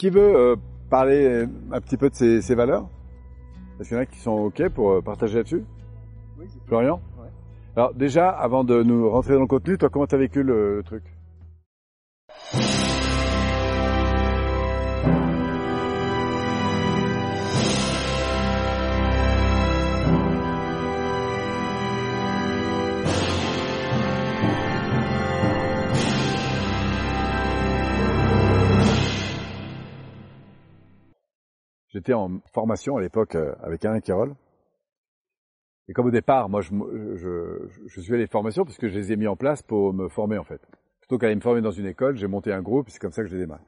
Qui veut euh, parler un petit peu de ses, ses valeurs? Est-ce qu'il y en a qui sont OK pour euh, partager là-dessus. Oui, Florian? Ouais. Alors déjà, avant de nous rentrer dans le contenu, toi, comment t'as vécu le, le truc? J'étais en formation à l'époque euh, avec Alain Carole. Et comme au départ, moi, je, je, je suis allé les formations parce que je les ai mis en place pour me former, en fait. Plutôt qu'aller me former dans une école, j'ai monté un groupe, c'est comme ça que j'ai démarré.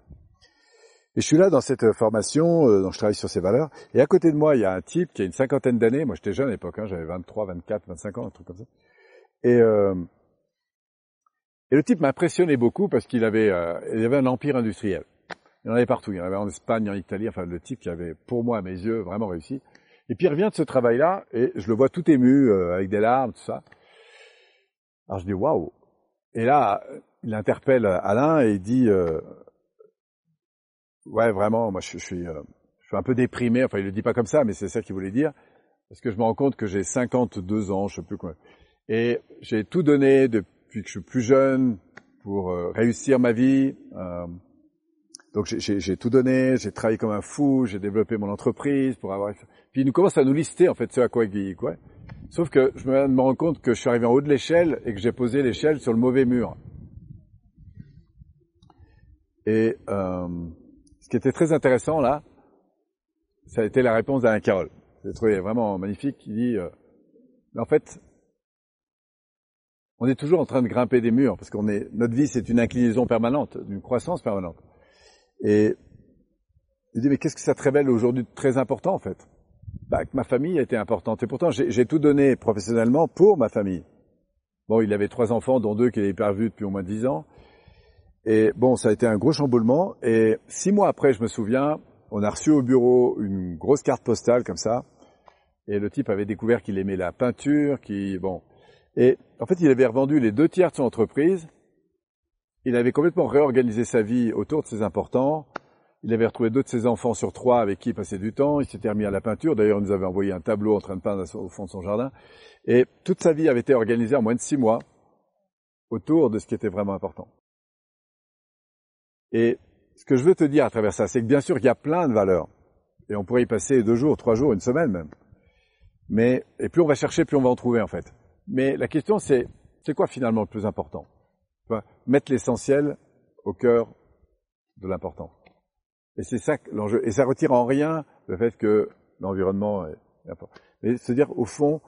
Et je suis là dans cette formation, euh, dont je travaille sur ces valeurs. Et à côté de moi, il y a un type qui a une cinquantaine d'années. Moi, j'étais jeune à l'époque, hein, j'avais 23, 24, 25 ans, un truc comme ça. Et, euh, et le type m'impressionnait beaucoup parce qu'il avait, euh, il avait un empire industriel. Il y en avait partout. Il y en avait en Espagne, en Italie. Enfin, le type qui avait, pour moi, à mes yeux, vraiment réussi. Et puis il revient de ce travail-là et je le vois tout ému, euh, avec des larmes, tout ça. Alors je dis waouh. Et là, il interpelle Alain et il dit euh, ouais vraiment, moi je, suis, euh, je suis un peu déprimé. Enfin, il le dit pas comme ça, mais c'est ça qu'il voulait dire parce que je me rends compte que j'ai 52 ans, je sais plus quoi, et j'ai tout donné depuis que je suis plus jeune pour euh, réussir ma vie. Donc j'ai tout donné, j'ai travaillé comme un fou, j'ai développé mon entreprise pour avoir. Puis il nous commence à nous lister en fait ce à quoi il quoi. Sauf que je me, me rends compte que je suis arrivé en haut de l'échelle et que j'ai posé l'échelle sur le mauvais mur. Et euh, ce qui était très intéressant là, ça a été la réponse d'Alain Carole. J'ai trouvé vraiment magnifique. Il dit, euh, mais en fait, on est toujours en train de grimper des murs parce qu'on est, notre vie c'est une inclinaison permanente, une croissance permanente. Et il dit, mais qu'est-ce que ça te révèle aujourd'hui de très important en fait? Bah, que ma famille a été importante. Et pourtant, j'ai tout donné professionnellement pour ma famille. Bon, il avait trois enfants, dont deux qu'il avait perdu depuis au moins dix ans. Et bon, ça a été un gros chamboulement. Et six mois après, je me souviens, on a reçu au bureau une grosse carte postale comme ça. Et le type avait découvert qu'il aimait la peinture, qui bon. Et en fait, il avait revendu les deux tiers de son entreprise. Il avait complètement réorganisé sa vie autour de ses importants. Il avait retrouvé deux de ses enfants sur trois avec qui il passait du temps. Il s'était remis à la peinture. D'ailleurs, il nous avait envoyé un tableau en train de peindre au fond de son jardin. Et toute sa vie avait été organisée en moins de six mois autour de ce qui était vraiment important. Et ce que je veux te dire à travers ça, c'est que bien sûr, il y a plein de valeurs. Et on pourrait y passer deux jours, trois jours, une semaine même. Mais, et plus on va chercher, plus on va en trouver, en fait. Mais la question, c'est, c'est quoi finalement le plus important? Mettre l'essentiel au cœur de l'important. Et c'est ça l'enjeu. Et ça retire en rien le fait que l'environnement est important. Mais se dire, au fond,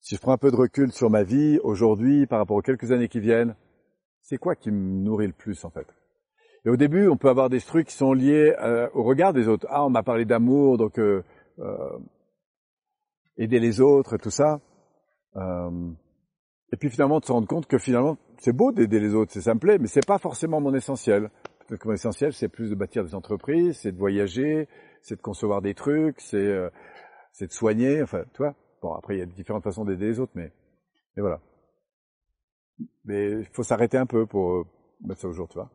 si je prends un peu de recul sur ma vie aujourd'hui par rapport aux quelques années qui viennent, c'est quoi qui me nourrit le plus en fait? Et au début, on peut avoir des trucs qui sont liés euh, au regard des autres. Ah, on m'a parlé d'amour, donc euh, euh, aider les autres tout ça. Et puis finalement, de se rendre compte que finalement, c'est beau d'aider les autres, c'est ça me plaît, mais c'est pas forcément mon essentiel que mon essentiel, c'est plus de bâtir des entreprises, c'est de voyager, c'est de concevoir des trucs, c'est euh, c'est de soigner, enfin, tu vois. Bon, après, il y a différentes façons d'aider les autres, mais, mais voilà. Mais il faut s'arrêter un peu pour euh, mettre ça au jour, tu vois.